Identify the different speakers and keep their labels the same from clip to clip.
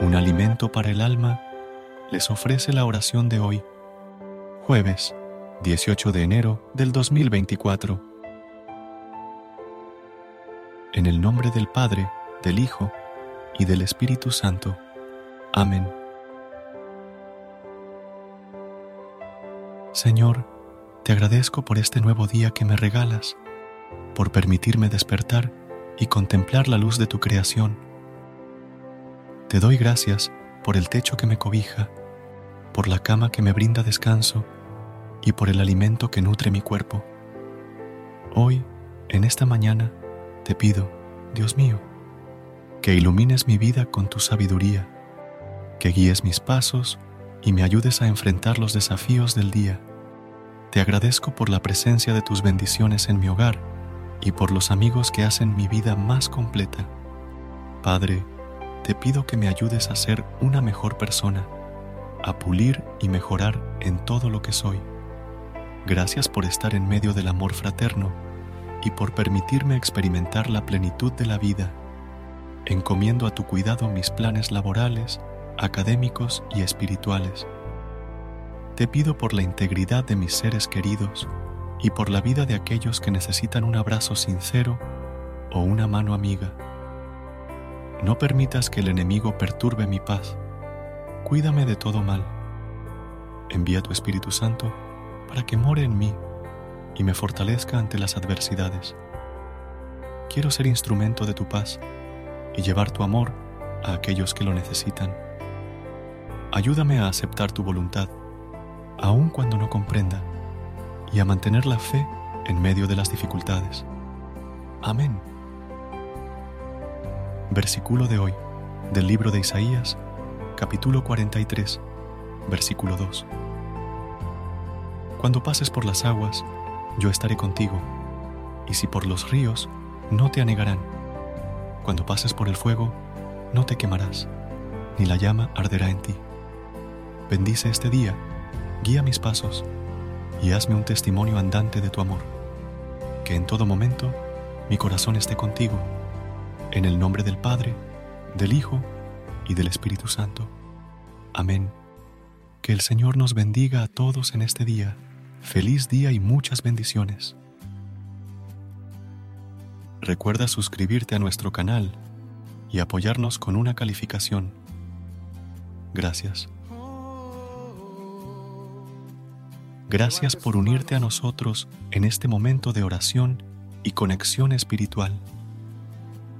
Speaker 1: Un alimento para el alma, les ofrece la oración de hoy, jueves 18 de enero del 2024. En el nombre del Padre, del Hijo y del Espíritu Santo. Amén. Señor, te agradezco por este nuevo día que me regalas, por permitirme despertar y contemplar la luz de tu creación te doy gracias por el techo que me cobija, por la cama que me brinda descanso y por el alimento que nutre mi cuerpo. Hoy, en esta mañana, te pido, Dios mío, que ilumines mi vida con tu sabiduría, que guíes mis pasos y me ayudes a enfrentar los desafíos del día. Te agradezco por la presencia de tus bendiciones en mi hogar y por los amigos que hacen mi vida más completa. Padre, te pido que me ayudes a ser una mejor persona, a pulir y mejorar en todo lo que soy. Gracias por estar en medio del amor fraterno y por permitirme experimentar la plenitud de la vida. Encomiendo a tu cuidado mis planes laborales, académicos y espirituales. Te pido por la integridad de mis seres queridos y por la vida de aquellos que necesitan un abrazo sincero o una mano amiga. No permitas que el enemigo perturbe mi paz. Cuídame de todo mal. Envía tu Espíritu Santo para que more en mí y me fortalezca ante las adversidades. Quiero ser instrumento de tu paz y llevar tu amor a aquellos que lo necesitan. Ayúdame a aceptar tu voluntad, aun cuando no comprenda, y a mantener la fe en medio de las dificultades. Amén. Versículo de hoy del libro de Isaías, capítulo 43, versículo 2. Cuando pases por las aguas, yo estaré contigo, y si por los ríos, no te anegarán. Cuando pases por el fuego, no te quemarás, ni la llama arderá en ti. Bendice este día, guía mis pasos, y hazme un testimonio andante de tu amor. Que en todo momento mi corazón esté contigo en el nombre del Padre, del Hijo y del Espíritu Santo. Amén. Que el Señor nos bendiga a todos en este día. Feliz día y muchas bendiciones. Recuerda suscribirte a nuestro canal y apoyarnos con una calificación. Gracias. Gracias por unirte a nosotros en este momento de oración y conexión espiritual.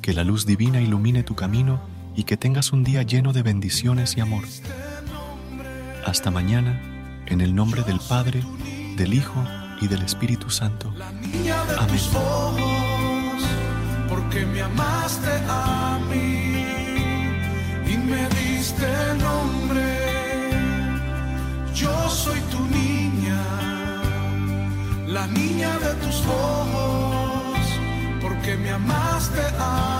Speaker 1: que la luz divina ilumine tu camino y que tengas un día lleno de bendiciones y amor. Hasta mañana, en el nombre del Padre, del Hijo y del Espíritu Santo. Amén.
Speaker 2: Porque me amaste a mí y me diste nombre. Yo soy tu niña, la niña de tus ojos me amaste